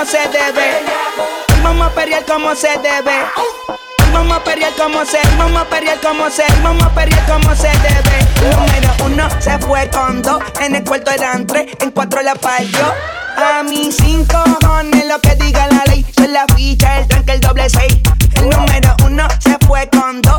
como se debe. Vamos a pelear como se debe. Vamos a pelear como se, vamos a pelear como se, vamos a pelear como se debe. Número uno se fue con dos, en el cuarto eran tres, en cuatro la partió. A mis cinco cojones lo que diga la ley, soy la ficha, el tranque, el doble seis. El número uno se fue con dos,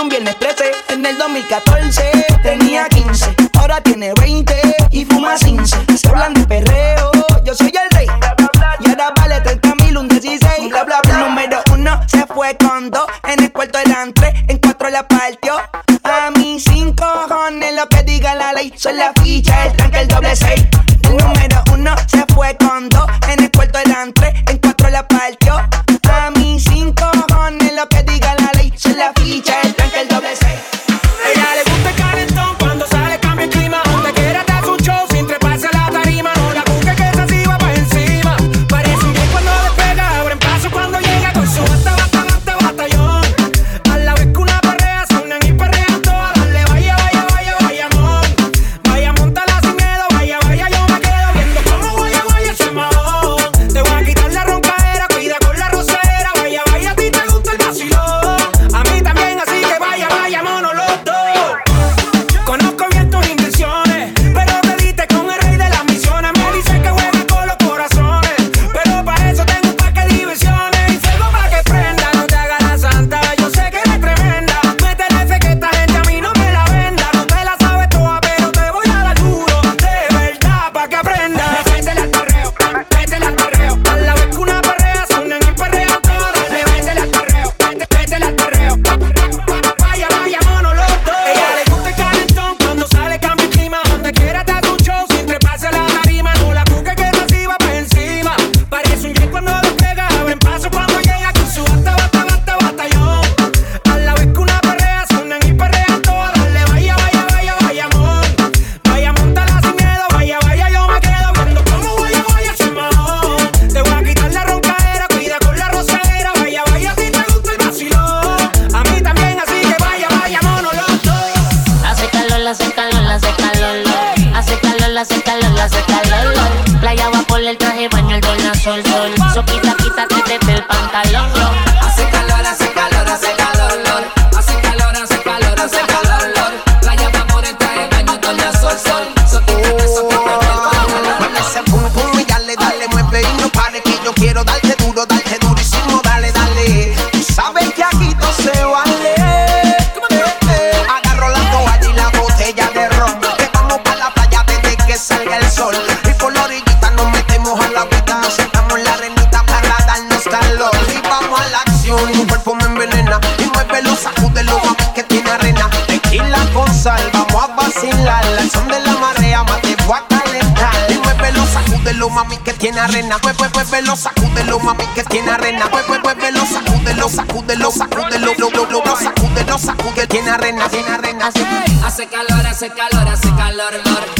un viernes 13. En el 2014 tenía 15, ahora tiene 20 y fuma 15. Se hablan de perreo, yo soy el rey. Y ahora vale 30 mil, un 16. Bla, bla. Número uno se fue con dos, en el cuarto eran tres, en cuatro la partió. A mí cinco cojones lo que diga la ley. Son la ficha, el tanque, el doble seis. El número uno se fue con dos, en arena, pues, pues, velo, sacúdelo, mami, que tiene arena, pues, pues, pues, velo, sacúdelo, sacúdelo, sacúdelo, lo, lo, lo, lo, sacúdelo, sacúdelo, tiene arena, tiene arena, hace calor, hace calor, hace calor,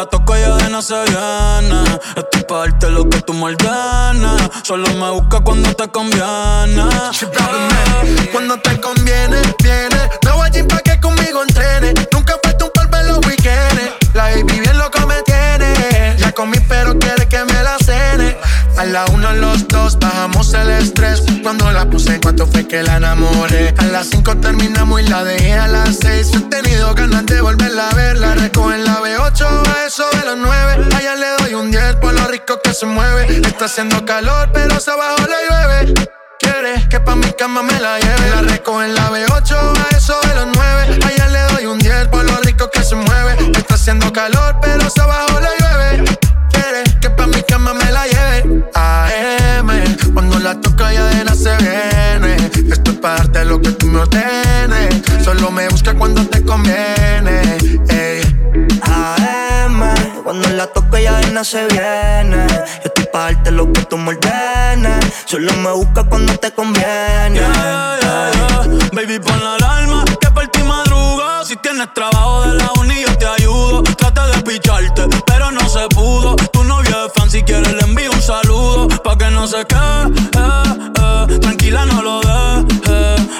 la toco ya de no se viene Estoy pa' darte lo que tú me ordenes Solo me busca cuando te conviene Cuando te conviene, viene. Me voy allí pa' que conmigo entrene. Nunca falta un polvo en los weekends. La baby bien loco me tiene. Ya comí, pero quiere que me. A la uno, los dos, bajamos el estrés. Cuando la puse, ¿cuánto fue que la enamoré? A las cinco terminamos y la dejé a las seis. He tenido ganas de volverla a ver. La recojo en la B8 a eso de los nueve. Allá le doy un 10 por lo rico que se mueve. Está haciendo calor, pero se abajo le llueve. Quiere que pa' mi cama me la lleve. La recojo en la B8 a eso de los 9. Allá le doy un 10 por lo rico que se mueve. Está haciendo calor, pero se abajo le llueve. Que la lleve. AM, cuando la toca ya de nada se viene. Esto es para darte lo que tú me ordenes. Solo me busca cuando te conviene. Ey. AM, cuando la toco ya de nada se viene. Yo estoy pa' darte lo que tú me ordenes. Solo me busca cuando te conviene. Yeah, yeah, yeah. Baby, pon la alarma que por ti madruga. Si tienes trabajo de la uni, yo te ayudo. Trata de picharte, pero no se pudo. Si quieres le envío un saludo. Pa' que no se quede, eh, eh. tranquila, no lo dejes.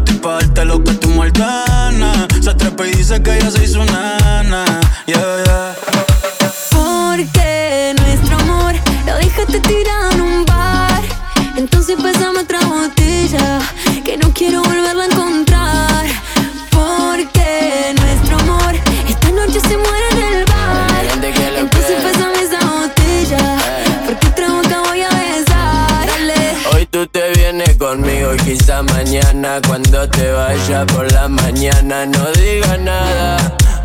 Estoy pa' darte lo que tú ordenes. Se trepa y dice que ya se hizo nana. Yeah, yeah. Porque nuestro amor lo dejaste tirado en un bar. Entonces pasamos otra botella que no quiero volverla a encontrar. Porque nuestro amor esta noche se muere en el bar. Entonces pásame esa botella. Porque otra boca voy a besar. Dale. Hoy tú te conmigo y quizá mañana cuando te vaya por la mañana no digas nada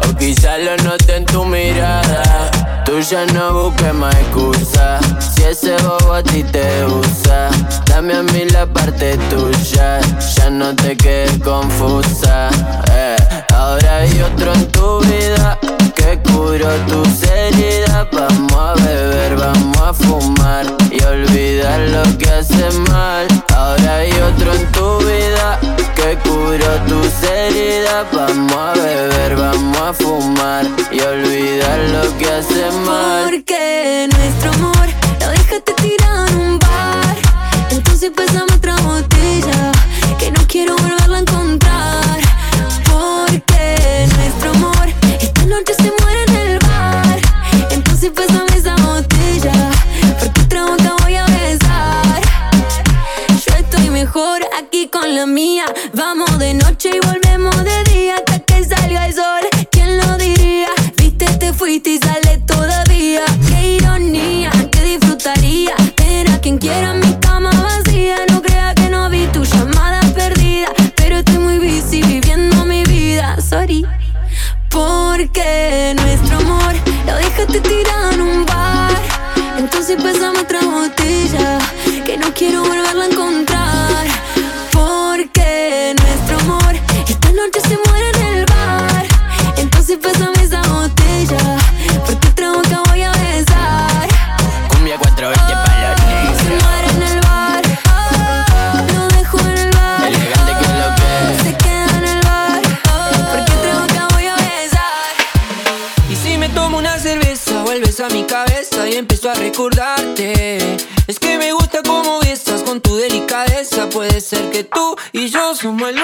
o quizá lo note en tu mirada. Tú ya no busques más excusa si ese bobo a ti te usa. Dame a mí la parte tuya, ya no te quedes confusa. eh. Ahora hay otro en tu vida que curó tus heridas. Vamos a beber, vamos a fumar y olvidar lo que hace mal. Ahora hay otro en tu vida que curó tus heridas. Vamos a beber, vamos a fumar y olvidar lo que hace mal. Porque nuestro amor somos el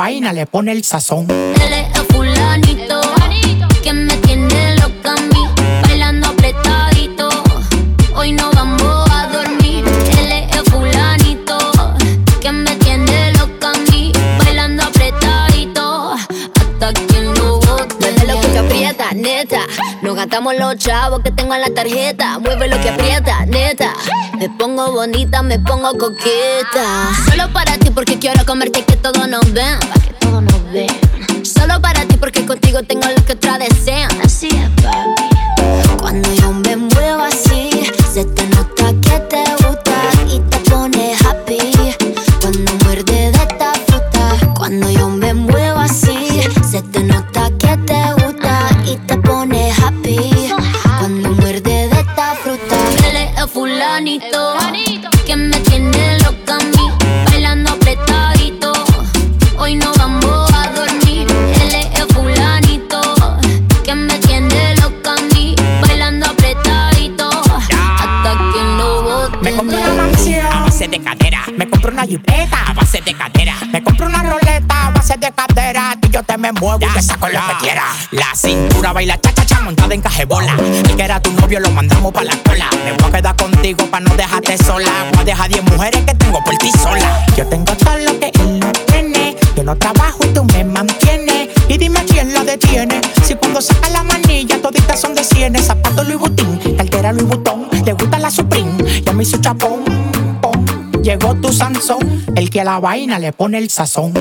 vaina le pone el sazón. Sacamos los chavos que tengo en la tarjeta. Mueve lo que aprieta, neta. Me pongo bonita, me pongo coqueta. Solo para ti porque quiero comerte que todos nos ven. Para que todos nos ven. Solo para ti porque contigo tengo lo que otra desean. Así es, papá. muevo y saco lo que quiera. La cintura baila cha cha cha montada en cajebola. El que era tu novio lo mandamos pa' la cola. Me voy a quedar contigo pa' no dejarte sola. Voy a dejar 10 mujeres que tengo por ti sola. Yo tengo todo lo que él no tiene. Yo no trabajo y tú me mantienes. Y dime quién la detiene. Si cuando saca la manilla toditas son de cienes. Zapato Louis Vuitton, cartera Louis Vuitton. Le gusta la Supreme, ya me hizo chapón. Llegó tu Sansón, el que a la vaina le pone el sazón.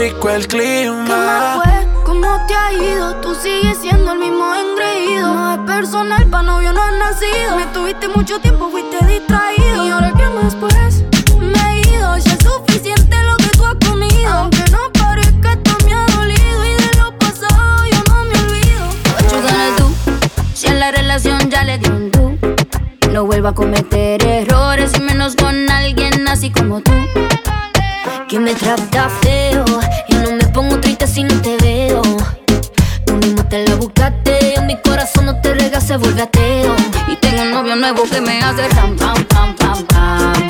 rico el clima. ¿Qué fue? ¿Cómo te ha ido? Tú sigues siendo el mismo engreído. No es personal, pa' novio no has nacido. Me tuviste mucho tiempo, fuiste distraído. ¿Y ahora qué más pues? Me he ido, ya es suficiente lo que tú has comido. Aunque no parezca, esto me ha dolido. Y de lo pasado yo no me olvido. Chútale tú, si a la relación ya le di un tú. No vuelva a cometer errores y menos con alguien así como tú que me trata feo. Yo no me pongo triste si no te veo. Tú mismo te la buscaste, mi corazón no te rega, se vuelve ateo. Y tengo un novio nuevo que me hace ram, pam, pam, pam, pam.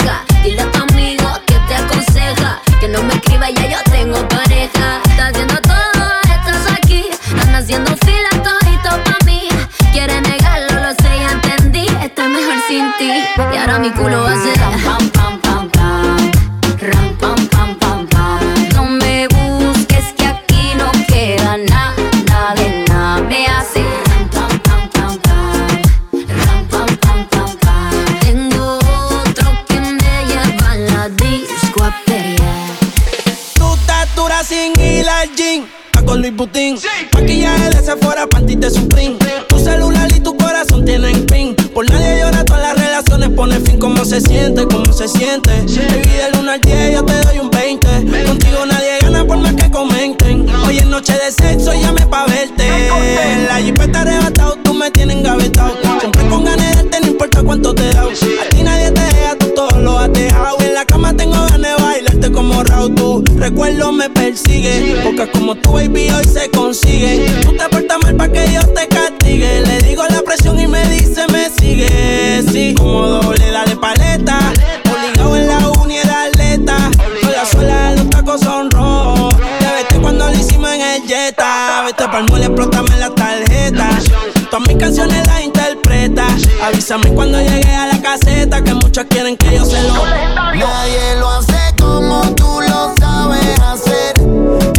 Ahora mi culo hace ram, pam, pam, pam, pam. Ram, pam, pam, pam, pam. No me busques que aquí no queda nada, nada de nada. Me hace ram, pam, pam, pam, pam. Ram, pam, pam, pam, pam. Tengo otro que me lleva a la disco a pelear. Tu estatura sin ir al gym. Con Luis Butín. Maquillaje de Sephora, panty de Supreme. Tu celular y tu corazón tienen pin. Por nadie llora, las relaciones pone fin. ¿Cómo se siente? ¿Cómo se siente? Baby, del 1 al 10 yo te doy un 20. Contigo nadie gana por más que comenten. Hoy es noche de sexo, llame pa' verte. La jipeta arrebatado, tú me tienes engavetado. Siempre con ganas de darte, no importa cuánto te da. A ti nadie te deja, tú todo lo has dejado. En la cama tengo ganas de bailarte como Raúl. Tu recuerdo me persigue. Porque como tu baby hoy se consigue. Tú te portas mal pa' que Dios te castigue. Le digo la presión Mole, explótame la tarjeta. Todas mis canciones las interpreta. Avísame cuando llegue a la caseta. Que muchos quieren que yo se lo. Nadie lo hace como tú lo sabes hacer.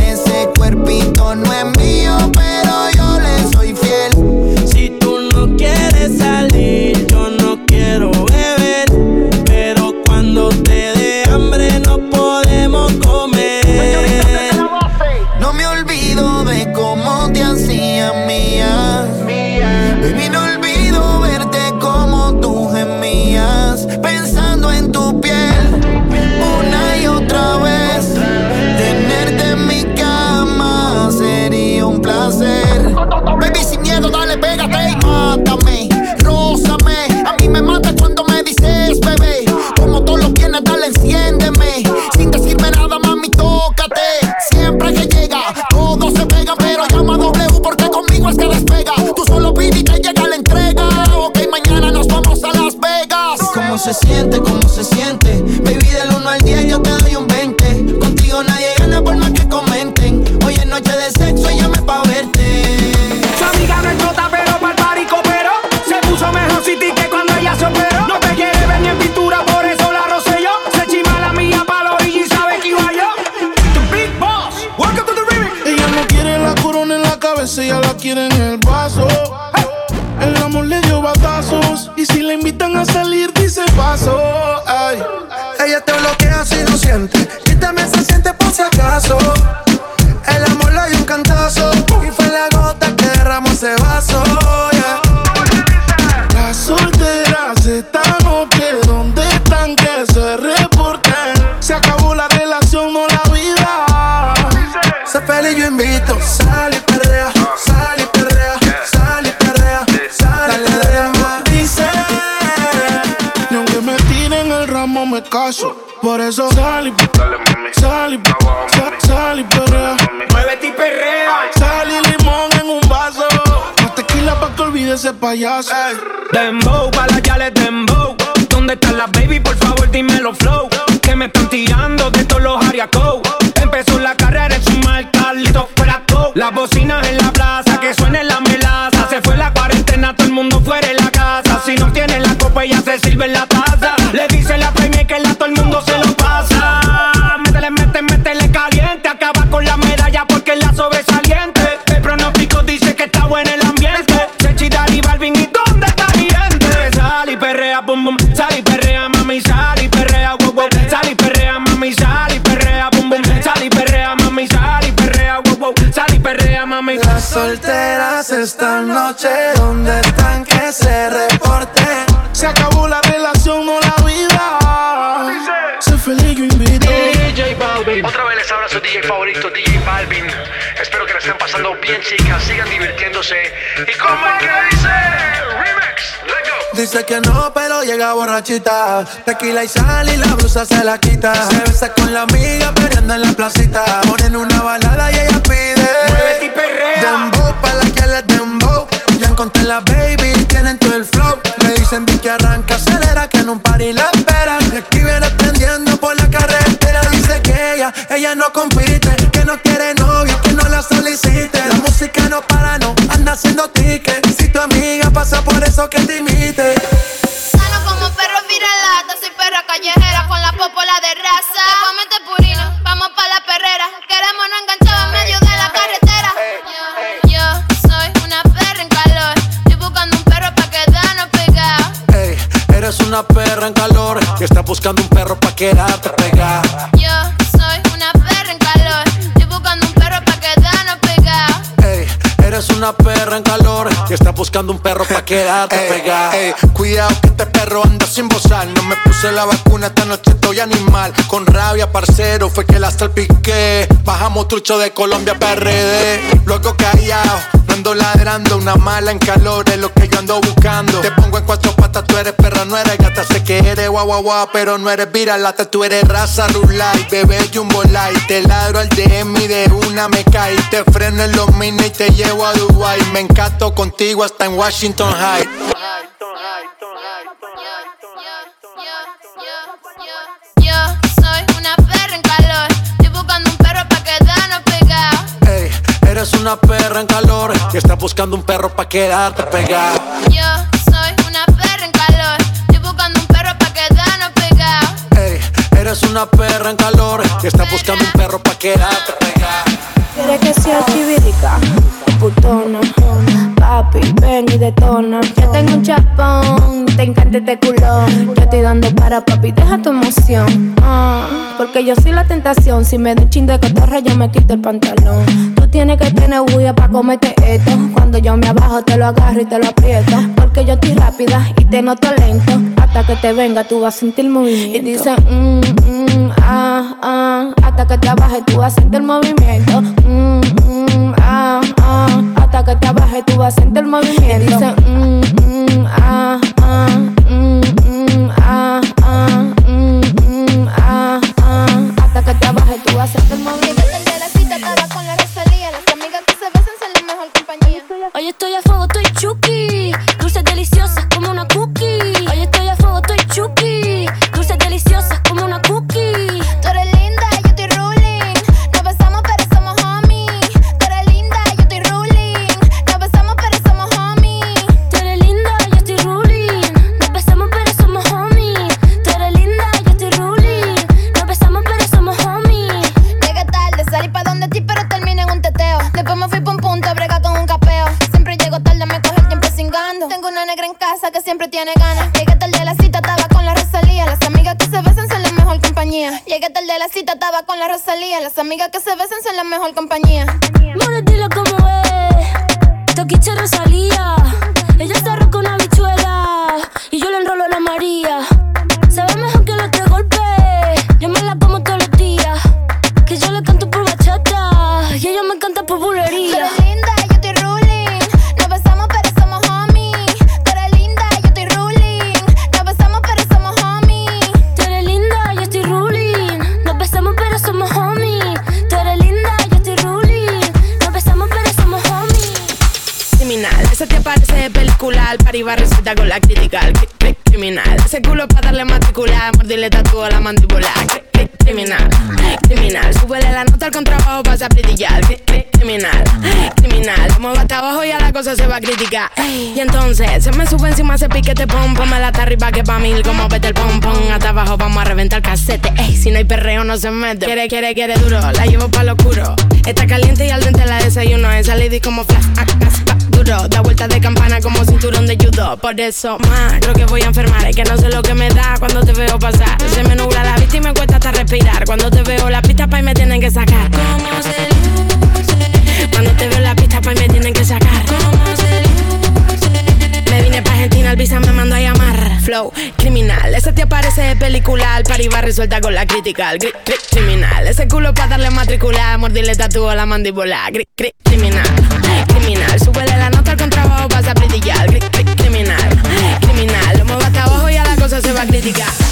Ese cuerpito no es mío, pero que no, pero llega borrachita. Tequila y sal y la blusa se la quita. Se besa con la amiga peleando en la placita. Ponen una balada y ella pide. Muévete y perrea. Dembow pa' la que le dembow. Ya encontré la baby, tienen todo el flow. Me dicen que arranca, acelera, que en un party la esperan. Y aquí viene prendiendo por la carretera. Dice que ella, ella no compite, que no quiere novio, que no la solicite. La música no para, no anda haciendo ticket. Si tu amiga pasa por eso que te quedarte pegada. Ey, cuidado que este perro anda sin bozar. No me puse la vacuna, esta noche estoy animal. Con rabia, parcero, fue que la salpiqué. Bajamos trucho de Colombia PRD. Luego callado, no ando ladrando. Una mala en calor es lo que yo ando buscando. Te pongo en cuatro patas, tú eres perra, no eres gata. Sé que eres guau guau guau, pero no eres viralata. Tú eres raza rulay, bebé jumbo light. Te ladro al DM y de una me cae. Te freno en los mini y te llevo a Dubai. Me encanto contigo hasta en Washington High. Yo soy una perra en calor. Estoy buscando un perro pa' quedarnos pegados. Ey, eres una perra en calor que está buscando un perro pa' quedarte pegada. Yo soy una perra en calor. Estoy buscando un perro pa' quedarnos pegados. Ey, eres una perra en calor que está buscando un perro pa' quedarte pegada. Quiere que sea chivirica, putona. Papi, ven y detona. Yo tengo un chapón, te encanta este culón. Yo estoy dando para papi, deja tu emoción. Ah, porque yo soy la tentación. Si me da un chin de cotorra, yo me quito el pantalón. Tú tienes que tener bulla para comerte esto. Cuando yo me abajo, te lo agarro y te lo aprieto. Porque yo estoy rápida y te noto lento. Hasta que te venga, tú vas a sentir movimiento. Y dice, mm, mm, ah, ah. Hasta que te abaje, tú vas a sentir movimiento. Mm, mm, ah, ah. Hasta que te abaje, tú vas a sentir movimiento. Y dice, mm, mm, ah, ah. Con la Rosalía. Las amigas que se besan son la mejor compañía. More, dilo como es. Toquiche Rosalía. Ella está con la crítica. Cri- cri- Criminal, ese culo para darle matricular. Mordirle tatuo a la mandíbula. Cri- cri- Criminal, criminal. Súbele la nota al contrabajo, vas a brillar. Cri- cri- Criminal, criminal. Lo muevo hasta abajo y a la cosa se va a criticar. Y entonces se me sube encima ese piquete pom. Me la está arriba que pa' mil como vete el pom pom. Hasta abajo vamos a reventar casete. Ey, si no hay perreo no se mete. Quiere, quiere, quiere duro. La llevo pa' lo oscuro. Está caliente y al dente la desayuno. Esa lady como flash. Da vueltas de campana como cinturón de judo. Por eso, más, creo que voy a enfermar. Es que no sé lo que me da cuando te veo pasar. Se me nubla la vista y me cuesta hasta respirar. Cuando te veo la pista pa' y me tienen que sacar. Cuando te veo la pista pa' y me tienen que sacar. ¿Cómo me vine pa' Argentina, el visa me mandó a llamar. Flow, criminal. Ese te parece de película. Al y va resuelta con la crítica. El gri, criminal. Ese culo pa' darle matricular. Mordirle tatúo la mandíbula. Gri, gri, criminal. Criminal. Súbele la nota al contrabajo, vas a brillar. Criminal. Criminal. Lo muevo hasta abajo y a la cosa se va a criticar.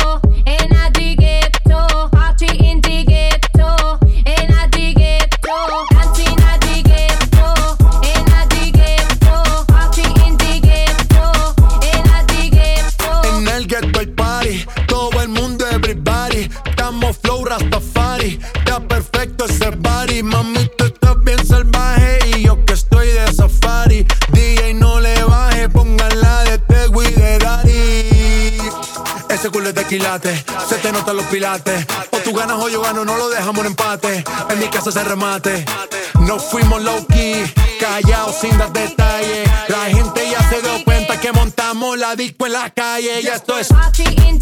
ese party. mamito estás bien salvaje y yo que estoy de safari. DJ, no le baje, pónganla de Tego y de Daddy. Ese culo es de quilate, se te notan los pilates. O tú ganas o yo gano, no lo dejamos en empate. En mi casa se remate. No fuimos low key, callados sin dar detalles. La gente ya se dio cuenta que montamos la disco en la calle. Y esto es. Party in.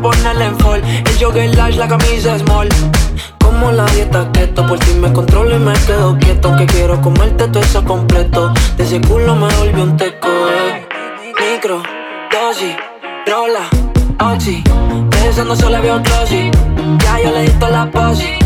ponerle en fall. El jogger lash, la camisa small. Como la dieta keto Por ti me controlo y me quedo quieto. Aunque quiero comerte todo eso completo. De ese culo me volvió un teco eh. Micro, dosis, rola, oxi. De eso no se le veo glossy Ya yo le di toda la posi.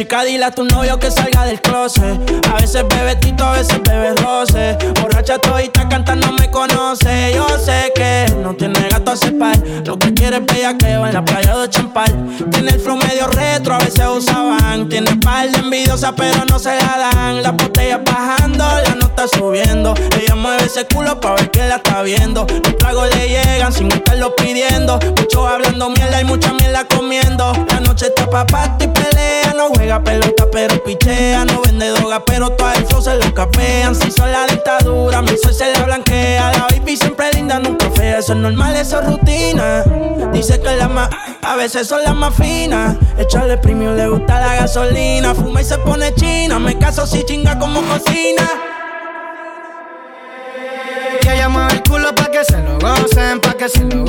chica, dile a tu novio que salga del veces son las más finas. Echarle premium le gusta la gasolina. Fuma y se pone china. Me caso si chinga como cocina. Que ella mueve el culo pa' que se lo gocen, pa' que se lo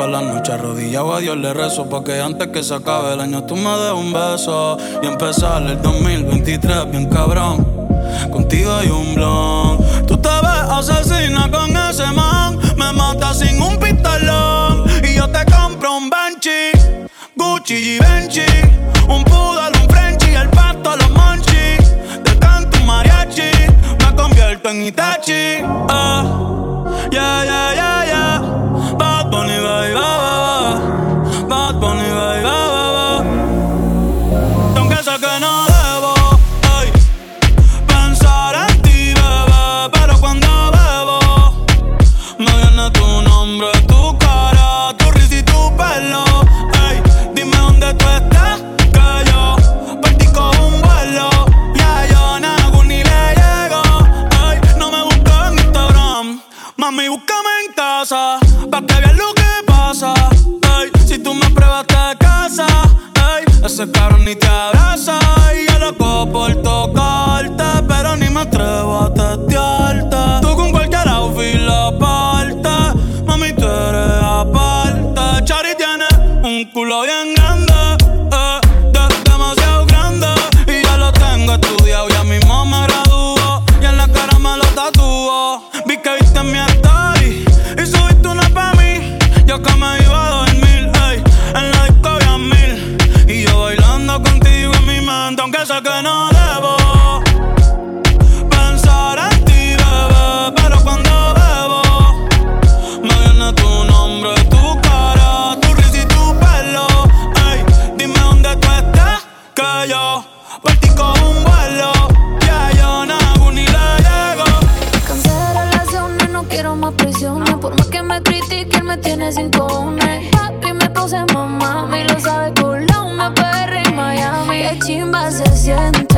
Todas las noches arrodillado. A Dios le rezo Porque antes que se acabe el año tú me des un beso Y empezar el 2023 bien cabrón. Contigo hay un blon. Tú te ves asesina con ese man. Me mata sin un pistolón. Y yo te compro un Benchi Gucci y Benchi. Un poodle, un Frenchy El pasto, los monchis Te canto mariachi Me convierto en Itachi. Oh, Yeah, yeah, yeah, Qué chimba se siente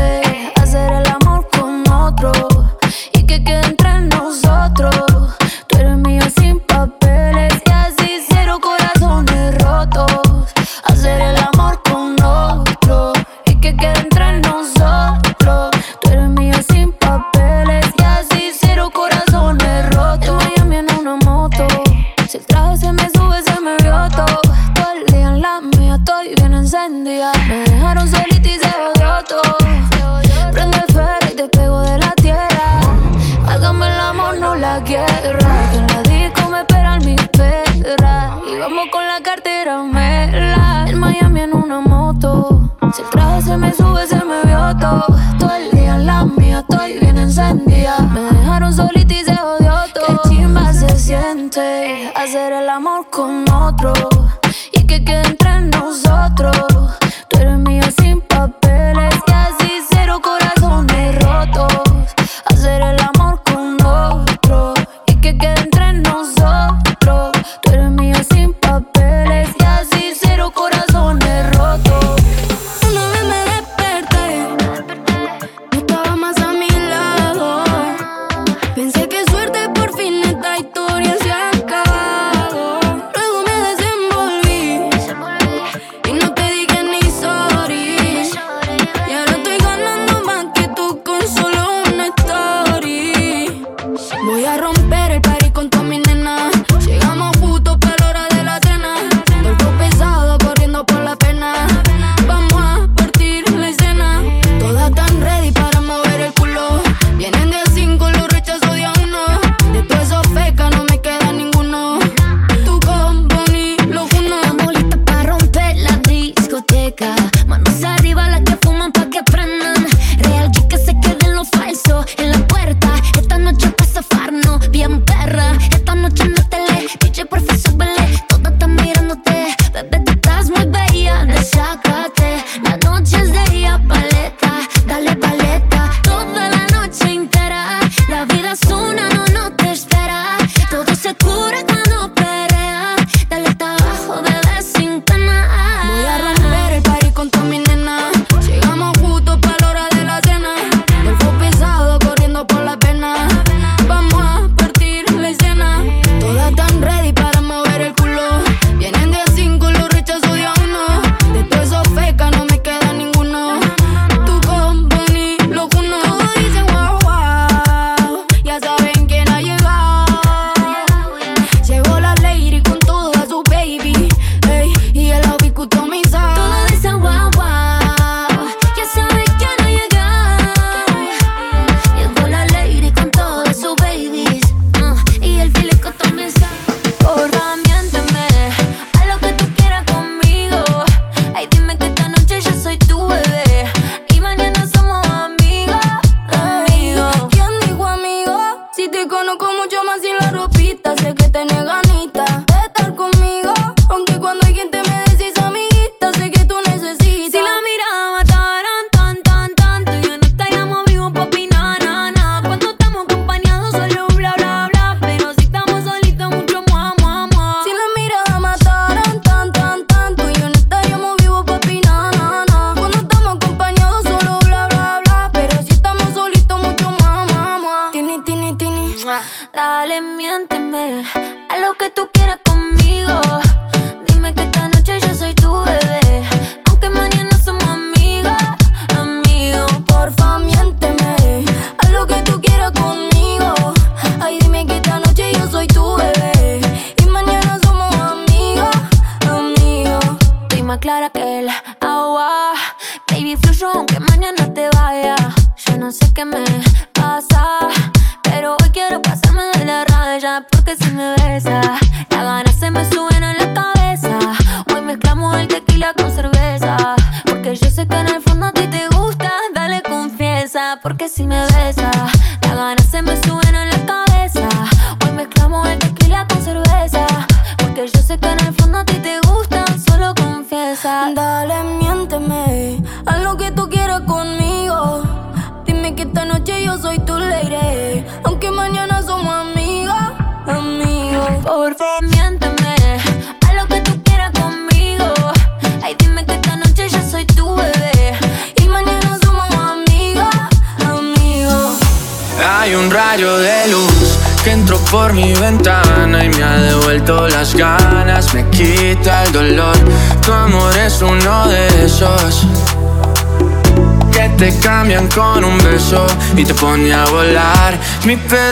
me better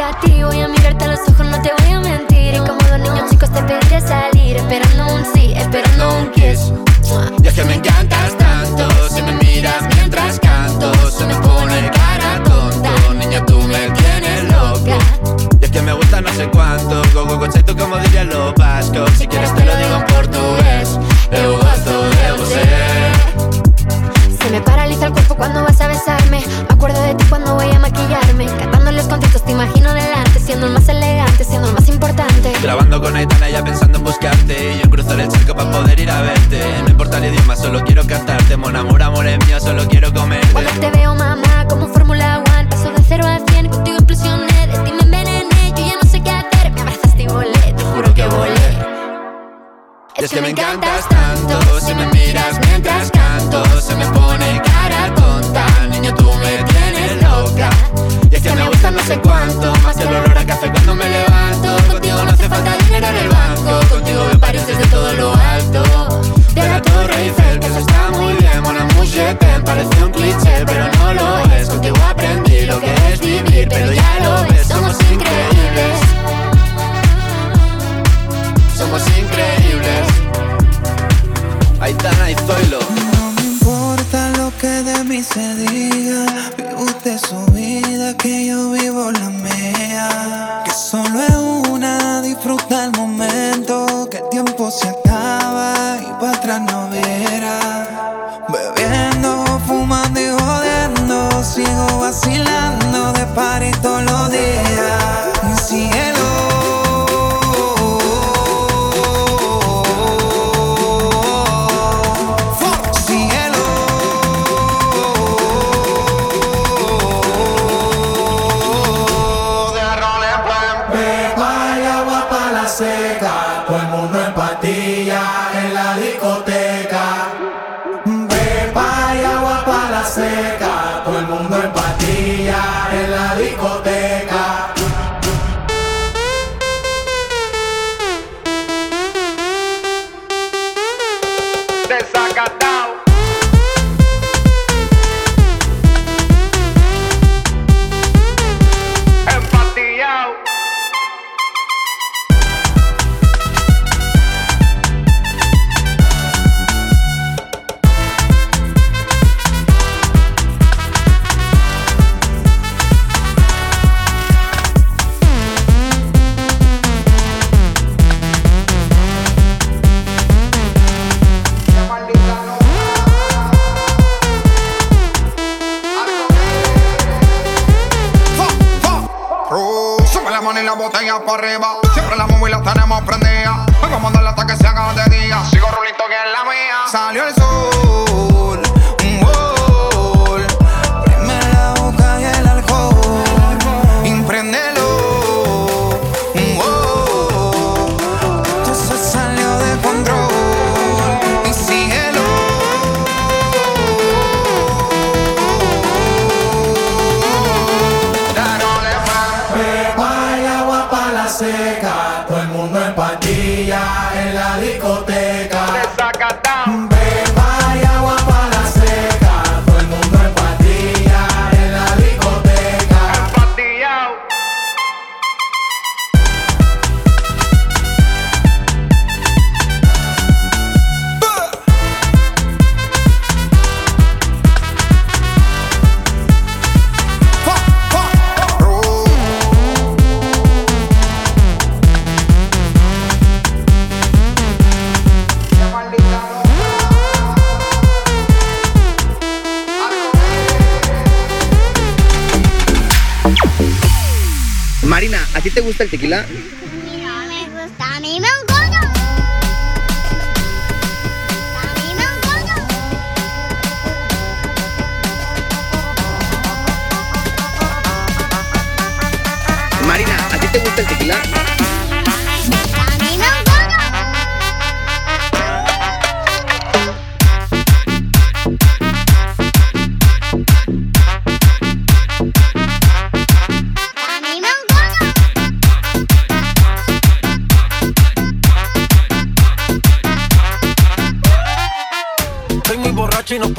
a ti, voy a mirarte a los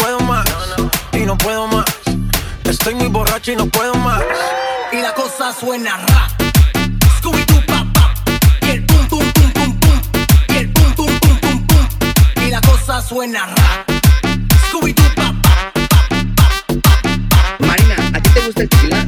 puedo más, y no puedo más. Estoy muy borracho y no puedo más. Y la cosa suena rap. Scooby-Doo, pa, pa. Y el pum, pum, pum, pum, pum. Y el pum, pum, pum, pum, pum. Y la cosa suena rap. Scooby-Doo, pa, pa, Marina, ¿a ti te gusta el tequila?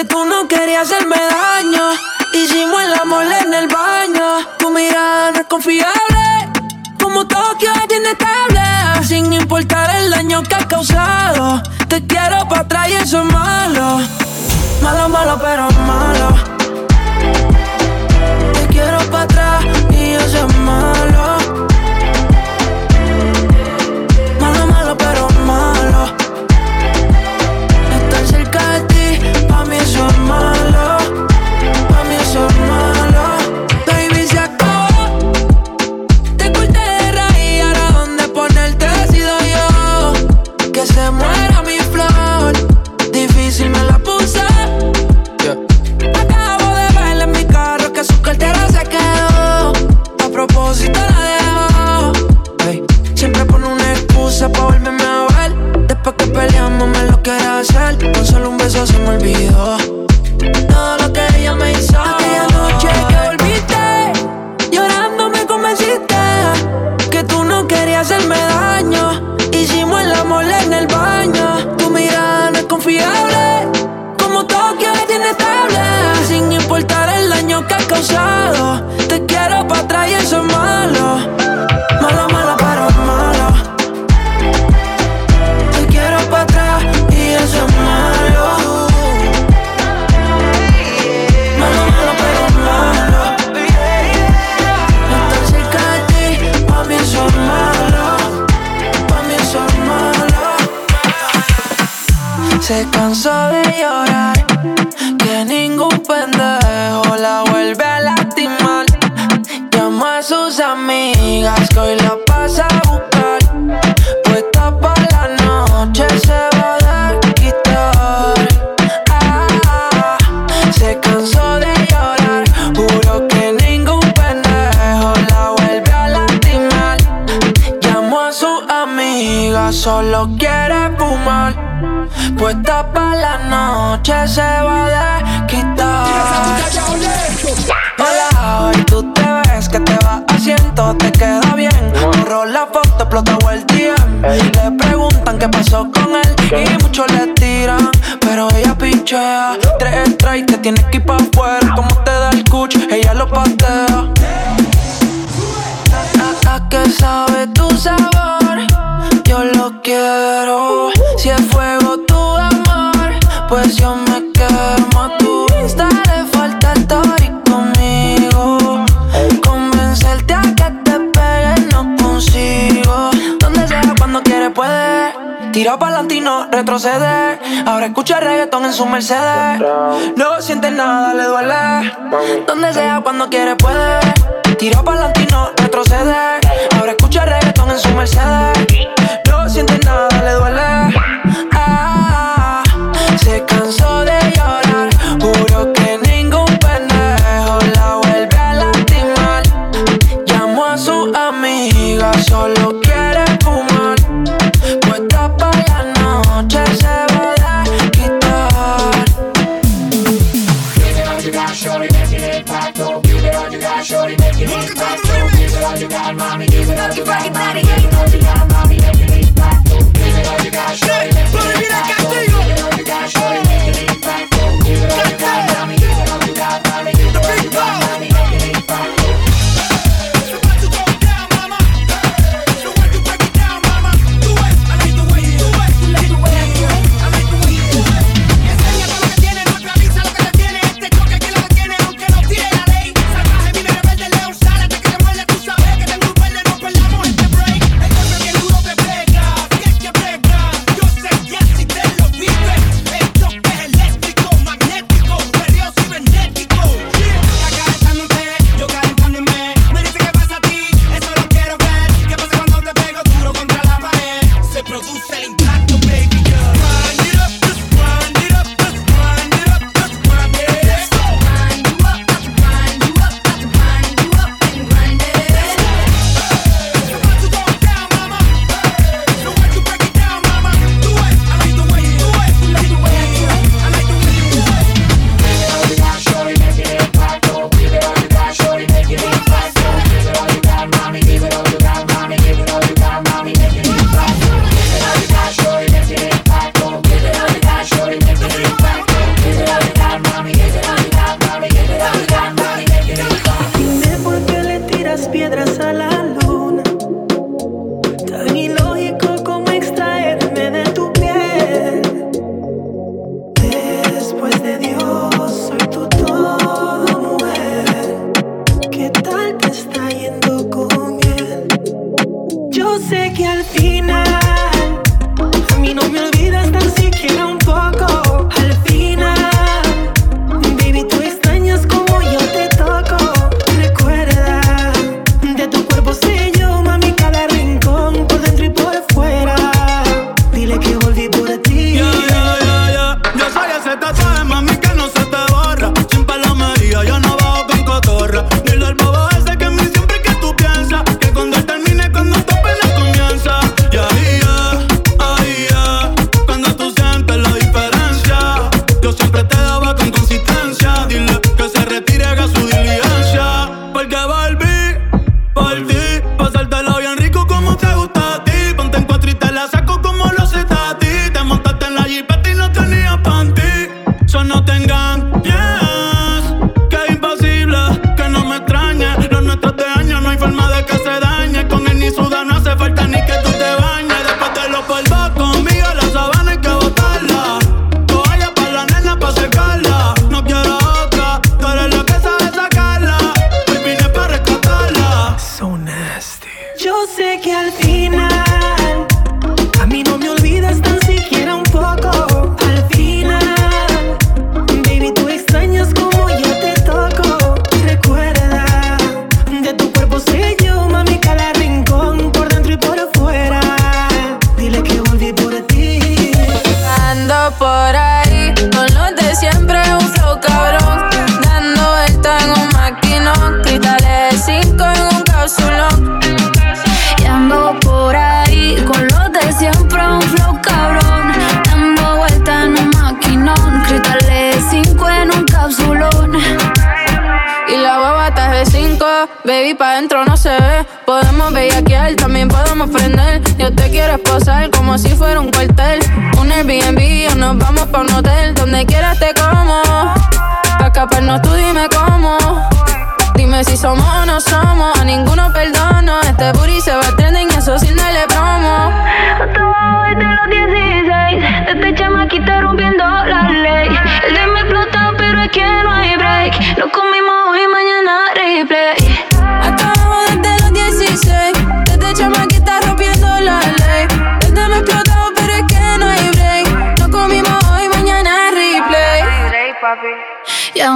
que tú no querías hacerme daño. Hicimos el amor en el baño. Tu mirada no es confiable, como Tokio es inestable. Sin importar el daño que has causado, te quiero para atrás y eso es malo. Malo, malo, pero malo. Te quiero para atrás y eso es malo. Se me olvidó. Todo lo que ella me hizo. Aquella noche que volviste, llorando me convenciste que tú no querías hacerme daño. Hicimos el amor en el baño. Tu mirada no es confiable, como Tokio es inestable. Sin importar el daño que has causado, Se cansó de llorar, que ningún pendejo la vuelve a lastimar. Llama a sus amigas que Puesta pa' la noche se va a quitar. Hola, hoy tú te ves que te va haciendo, te queda bien. Borró la foto, explotó el DM. Le preguntan qué pasó con él y muchos le tiran, pero ella pinchea. Tres strikes, te tienes que ir pa' afuera. Como te da el cuch, ella lo patea. ¿A qué sabe tu sabor? Yo lo quiero. Tira pa'lante y no retroceder. Ahora escucha reggaetón en su Mercedes. No siente nada, le duele. Donde sea, cuando quiere puede. Tira pa'lante y no retroceder. Ahora escucha reggaetón en su Mercedes. No siente nada, le duele. Ah, se cansó de ride, mommy, give it up, your rocky body,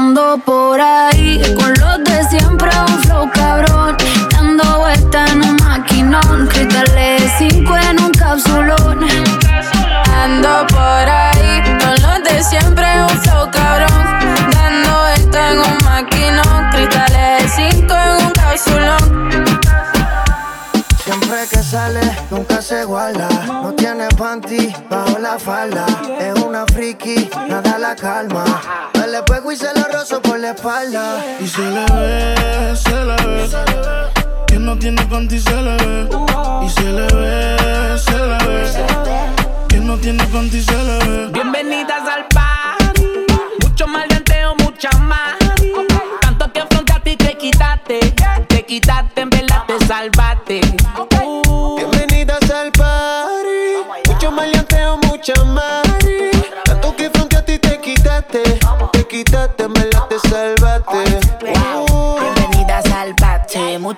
ando por ahí con los de siempre, un flow cabrón. Dando vuelta en un maquinón, cristales 5 en un capsulón. Ando por ahí con los de siempre, un flow cabrón. Dando vuelta en un maquinón, cristales 5 en un capsulón. Siempre que sale, nunca se guarda. No tiene panty bajo la falda. Es una friki, nada la calma le pego y se lo rozo por la espalda. Y se le ve, se le ve. Que no tiene panty se le ve. Y se le ve, se le ve. Que no tiene panty se le ve. Bienvenidas al party. Mucho mal mucha más. Tanto que afrontaste y te quitaste. Te quitaste, en verdad te salvaste.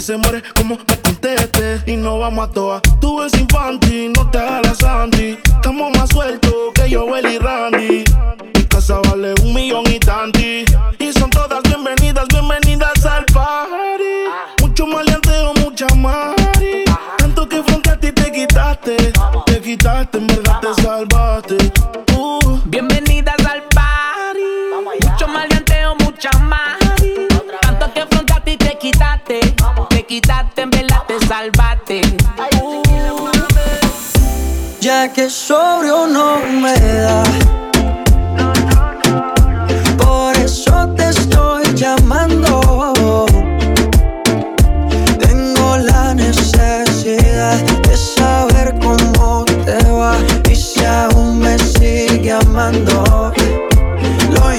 Se muere como me conteste. Y no vamos a toa. Tú eres infantil, no te hagas la Sandy. Estamos más sueltos que yo, y Randy. Mi casa vale un millón y tanti. Y son todas bienvenidas, bienvenidas al party. Mucho maleanteo, mucha mari. Tanto que fronteaste y te quitaste. Te quitaste, en verdad te salvaste. Quitaste, en verdad te salvaste. Ya que sobrio no me da. Por eso te estoy llamando. Tengo la necesidad de saber cómo te va y si aún me sigue amando. Lo he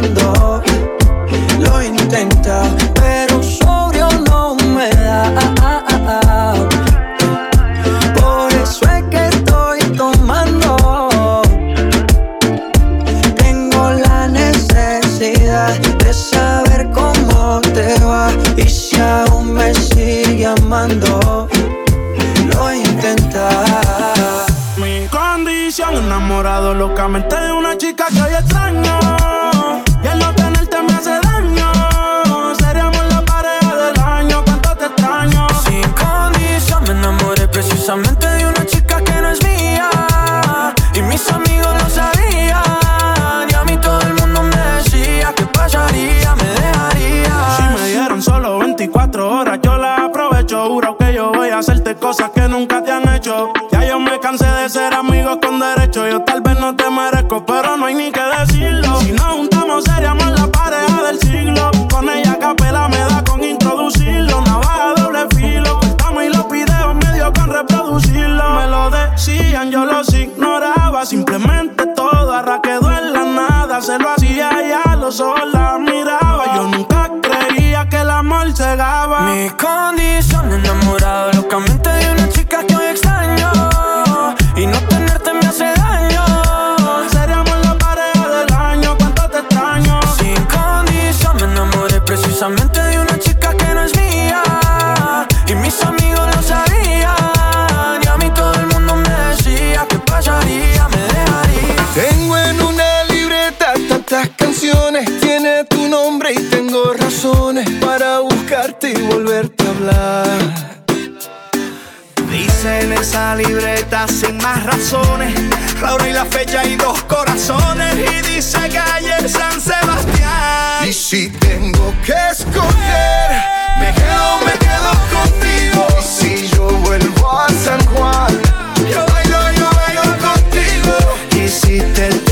Lo he intentado, pero sobrio no me da. Por eso es que estoy tomando. Tengo la necesidad de saber cómo te va y si aún me sigue amando. Lo he intentado. Mi condición enamorado locamente de una chica que hoy extraño. Precisamente de una chica que no es mía Y mis amigos lo sabían Y a mí todo el mundo me decía que pasaría, me dejaría Si me dieron solo 24 horas, yo las aprovecho. Juro que yo voy a hacerte cosas que nunca te han hecho. Ya yo me cansé de ser amigos yo los ignoraba. Simplemente todo arra quedó en la nada. Se lo hacía y a los ojos la miraba. Yo nunca creía que el amor cegaba. Mi condición enamorado locamente de una chica buscarte y volverte a hablar. esa libreta sin más razones. La hora y la fecha y dos corazones. Y dice calle San Sebastián. Y si tengo que escoger, me quedo, me quedo contigo. Y si yo vuelvo a San Juan, yo bailo, yo bailo contigo. Y si te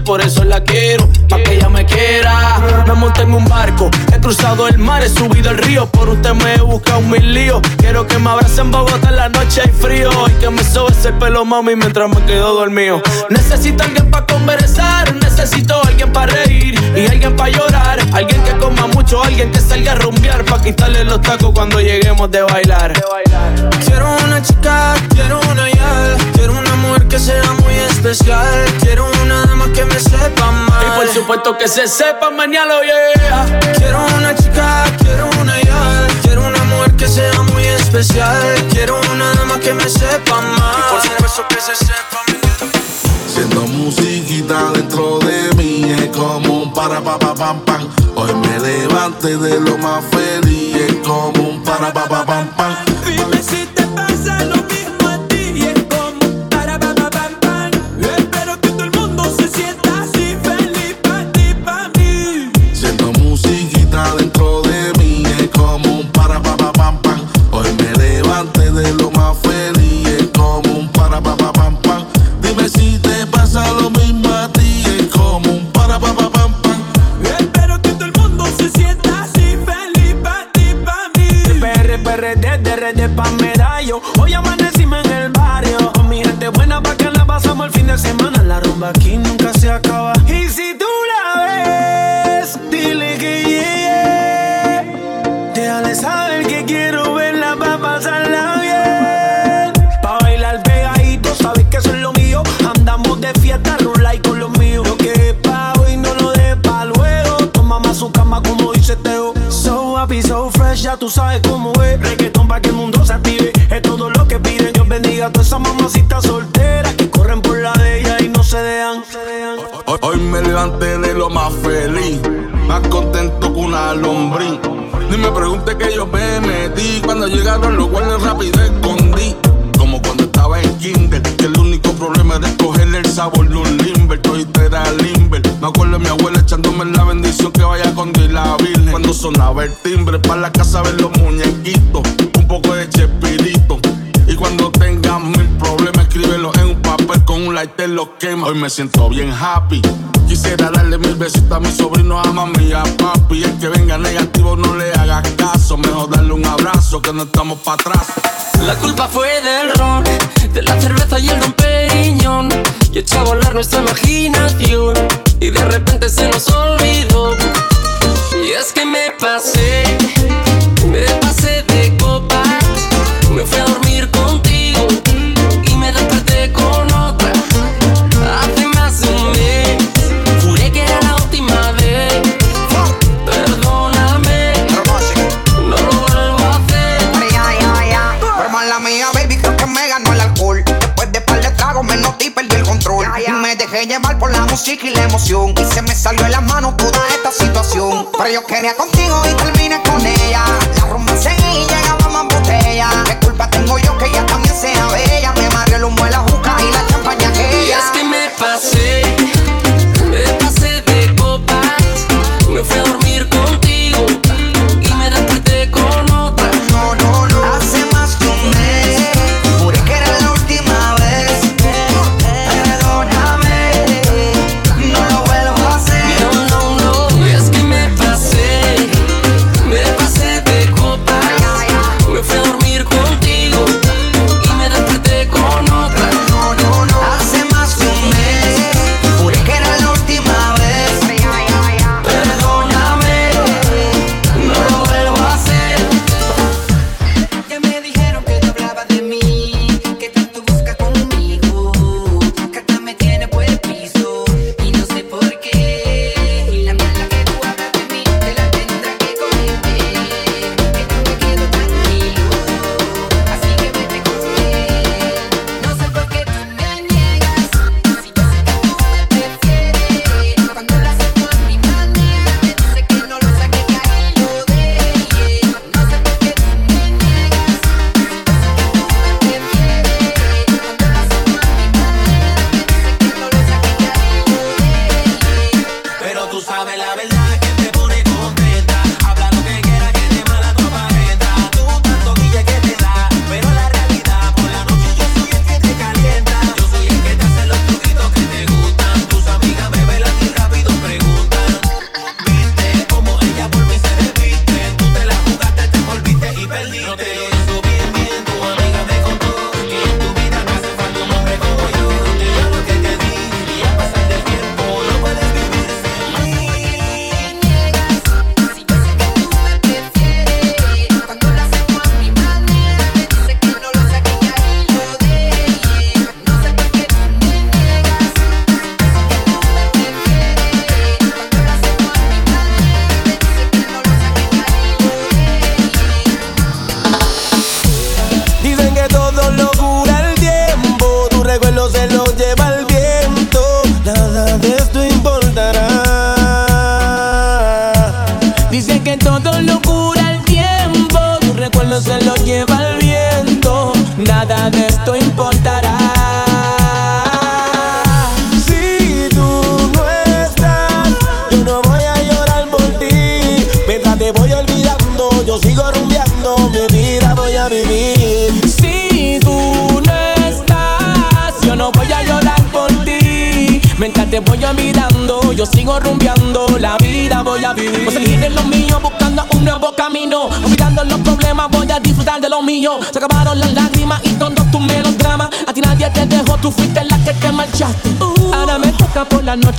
Por eso la quiero, pa' que ella me quiera Me monté en un barco, he cruzado el mar, he subido el río Por usted me he buscado mil líos Quiero que me abracen en Bogotá en la noche hay frío Y que me sobes el pelo, mami, mientras me quedo dormido Necesito alguien para conversar, necesito alguien para reír y alguien para llorar. Alguien que coma mucho, alguien que salga a rumbear para quitarle los tacos cuando lleguemos de bailar. Quiero una chica, quiero una ya. Quiero una mujer que sea muy especial. Quiero una dama que me sepa amar. Y por supuesto que se sepa mañana, yeah. Quiero una chica, quiero una ya. Quiero una mujer que sea muy especial. Quiero una dama que me sepa amar. Y por supuesto que se sepa Siendo musiquita dentro de mí es como un para pa pa pam pam. Hoy me levante de lo más feliz es como un para pa pa pam pam. Dime si PR, PRD, DRD pa' medallo. Hoy amanecimos en el barrio. Con mi gente buena pa' que la pasamos el fin de semana. La rumba aquí nunca tú sabes cómo es. Reggaeton pa' que el mundo se active. Es todo lo que piden. Dios bendiga a todas esas mamacitas solteras que corren por la de ella y no se dejan. Hoy, hoy me levanté de lo más feliz, más contento que una lombriz. Ni me pregunte que yo me metí cuando llegaron los guardias rápido escondí. Como cuando estaba en kinder, que el único problema era escogerle el sabor de un limber. Limber. Me acuerdo de mi abuela echándome la bendición que vaya con Dios la Virgen. Cuando sonaba el timbre, para la casa ver los muñequitos, un poco de chespirito. Y cuando tengas mil problemas, escríbelo en un papel con un lighter, lo quema. Hoy me siento bien happy. Quisiera darle mil besitos a mi sobrino, a mami a papi. El que venga negativo no le hagas caso. Mejor darle un abrazo que no estamos para atrás. La culpa fue del ron, de la cerveza y el don Y echó a volar nuestra imaginación. Y de repente se nos olvidó. música y la emoción. Y se me salió de las manos toda esta situación. Pero yo quería contigo y terminé con ella. La rumba seguía y llegaba más botella. ¿Qué culpa tengo yo que ella también sea bella? Me amarré el humo de la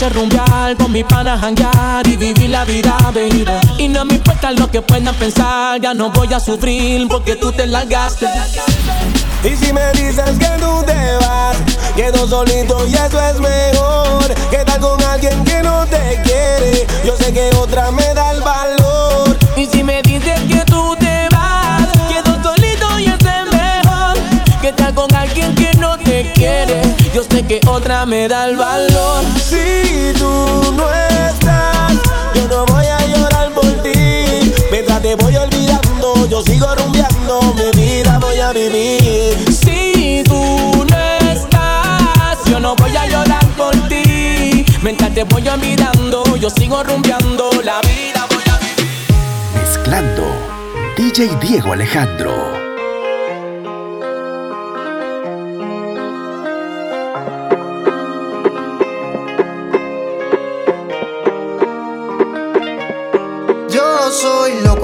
de con mi pana janguear y vivir la vida, baby. Y no me importa lo que puedan pensar, ya no voy a sufrir porque tú te largaste. Y si me dices que tú te vas, quedo solito y eso es mejor. Que tal con alguien que no te quiere, yo sé que otra me da el valor. Y si me dices que tú te vas, quedo solito y eso es mejor. Que tal con alguien que no te quiere. Yo sé que otra me da el valor. Si tú no estás, yo no voy a llorar por ti. Mientras te voy olvidando, yo sigo rumbeando. Mi vida voy a vivir. Si tú no estás, yo no voy a llorar por ti. Mientras te voy olvidando, yo sigo rumbeando. La vida voy a vivir. Mezclando. DJ Diego Alejandro.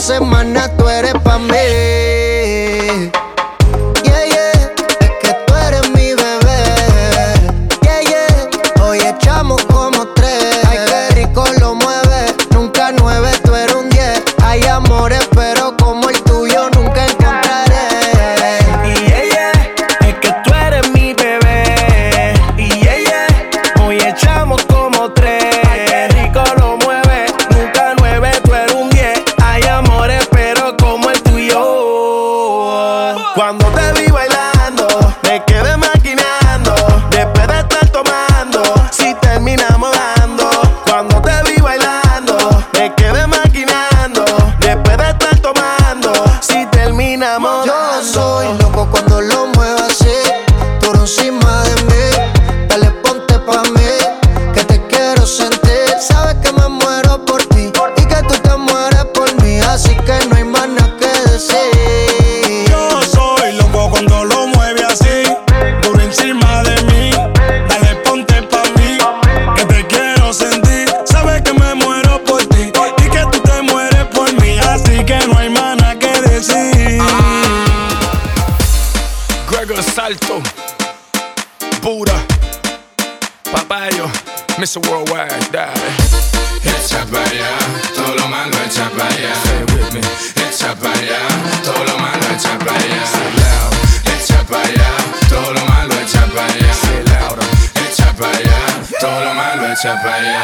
semana. você vai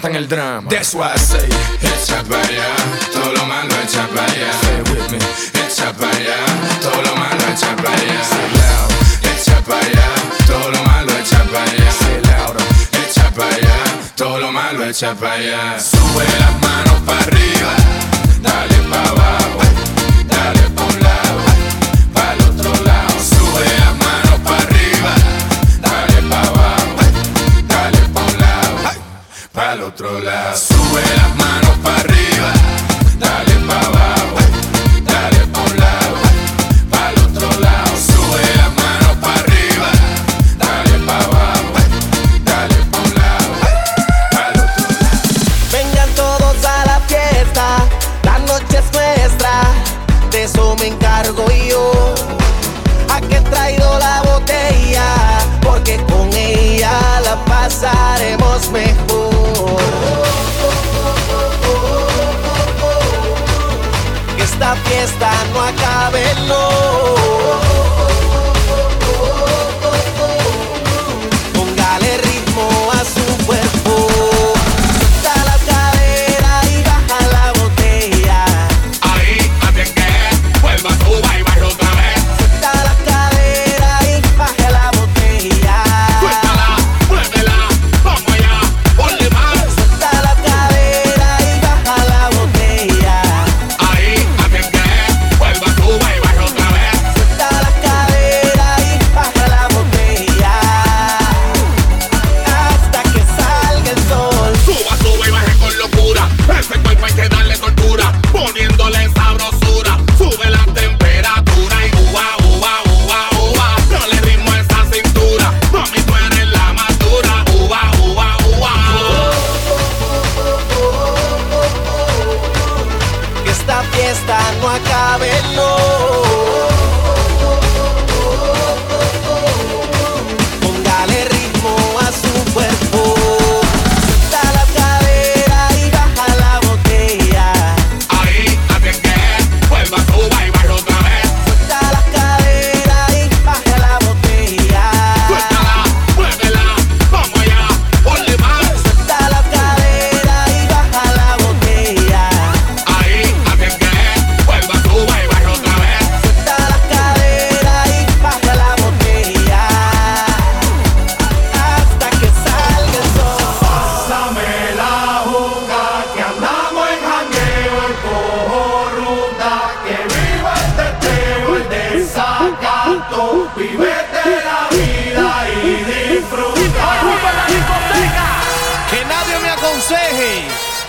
inventan el drama. That's why I say, echa para allá, todo lo malo echa para allá. Stay with me, echa para allá, todo lo malo echa para allá. Say loud, echa para allá, todo lo malo echa para allá. Say loud, echa para allá, todo lo malo echa para allá. Sube las manos para arriba, dale para abajo. al otro lado. Sube las saberlo.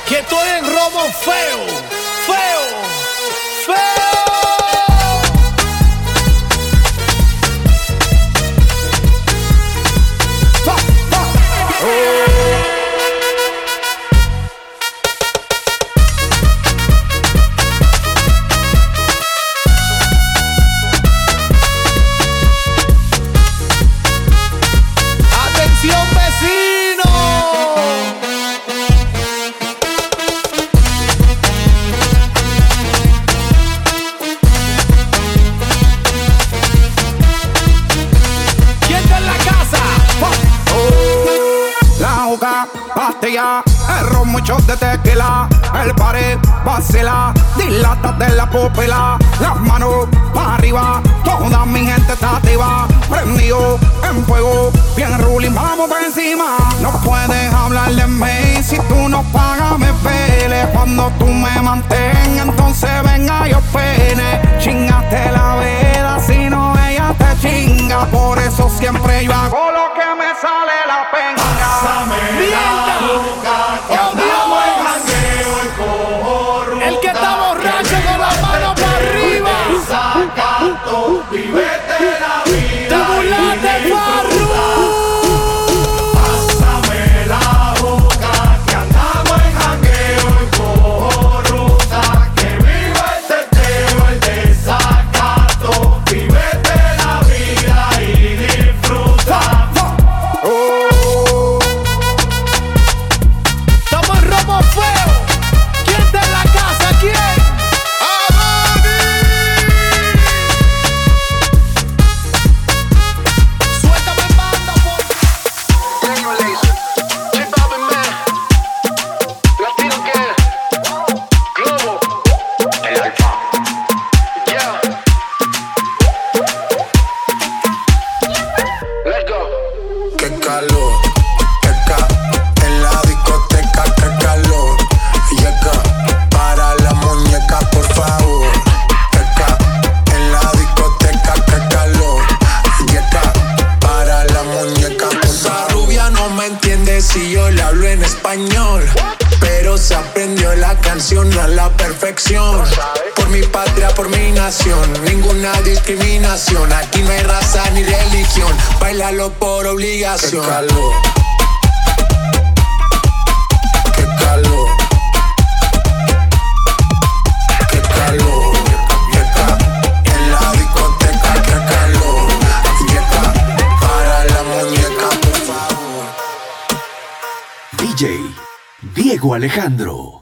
que estoy en robo feo, feo, feo. Muchos de tequila, el pared, vacila, dilata de la pupila, las manos para arriba, toda mi gente está activa, prendido en fuego, bien ruling, vamos por encima. No puedes hablar de mí si tú no pagas, me pele. Cuando tú me mantengas, entonces venga yo pene. Chingaste la veda, si no ella te chinga, por eso siempre yo hago lo que me sale la penga. El Bailalo por obligación. Qué calor. Qué calor. Qué calor. Qué ca- En la discoteca, qué calor. Para la muñeca, por favor. DJ Diego Alejandro.